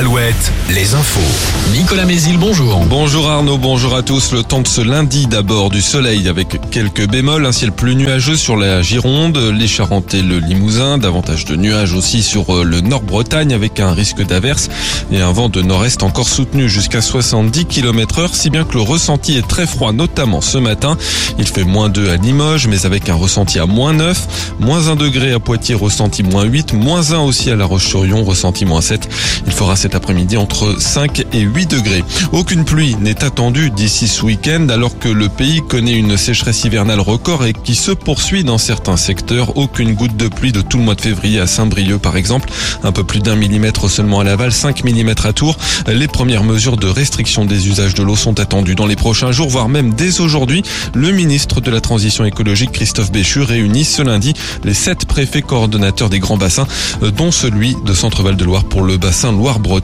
Alouette, les infos. Nicolas Mézil, bonjour. Bonjour Arnaud, bonjour à tous. Le temps de ce lundi d'abord du soleil avec quelques bémols, un ciel plus nuageux sur la Gironde, les Charentes et le Limousin, davantage de nuages aussi sur euh, le Nord-Bretagne avec un risque d'averse et un vent de nord-est encore soutenu jusqu'à 70 km heure, si bien que le ressenti est très froid, notamment ce matin. Il fait moins 2 à Limoges, mais avec un ressenti à moins 9, moins 1 degré à Poitiers, ressenti moins 8, moins 1 aussi à La Roche-sur-Yon, ressenti moins 7. Il fera après-midi entre 5 et 8 degrés. Aucune pluie n'est attendue d'ici ce week-end alors que le pays connaît une sécheresse hivernale record et qui se poursuit dans certains secteurs. Aucune goutte de pluie de tout le mois de février à Saint-Brieuc par exemple. Un peu plus d'un millimètre seulement à Laval, 5 mm à Tours. Les premières mesures de restriction des usages de l'eau sont attendues dans les prochains jours, voire même dès aujourd'hui. Le ministre de la Transition écologique, Christophe Béchu, réunit ce lundi les sept préfets coordonnateurs des grands bassins, dont celui de Centre-Val de Loire pour le bassin Loire-Bretagne.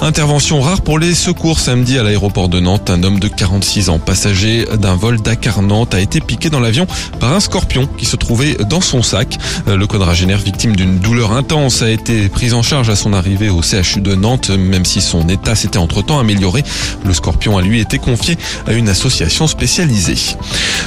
Intervention rare pour les secours samedi à l'aéroport de Nantes. Un homme de 46 ans, passager d'un vol Dakar-Nantes, a été piqué dans l'avion par un scorpion qui se trouvait dans son sac. Le quadragénaire, victime d'une douleur intense, a été pris en charge à son arrivée au CHU de Nantes, même si son état s'était entre-temps amélioré. Le scorpion a lui été confié à une association spécialisée.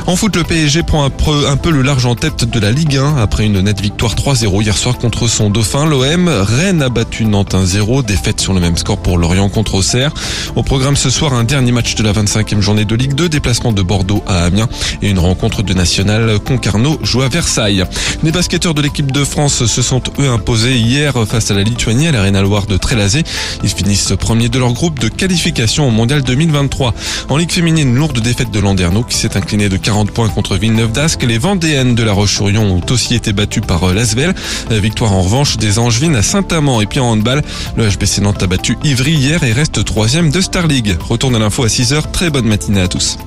En foot, le PSG prend un peu, le large en tête de la Ligue 1 après une nette victoire 3-0 hier soir contre son dauphin. L'OM, Rennes a battu Nantes 1-0, défaite sur le même score pour Lorient contre Auxerre. Au programme ce soir, un dernier match de la 25e journée de Ligue 2, déplacement de Bordeaux à Amiens et une rencontre de National Concarneau joue à Versailles. Les basketteurs de l'équipe de France se sont eux imposés hier face à la Lituanie à l'Arena Loire de Trélazé. Ils finissent premier de leur groupe de qualification au Mondial 2023. En Ligue féminine, lourde défaite de Landerneau qui s'est incliné de 40 points contre Villeneuve d'Ascq. Les Vendéennes de la Roche-sur-Yon ont aussi été battues par Lasvel. Victoire en revanche des Angevines à Saint-Amand et puis en handball. Le HBC Nantes a battu Ivry hier et reste troisième de Star League. Retourne à l'info à 6h. Très bonne matinée à tous.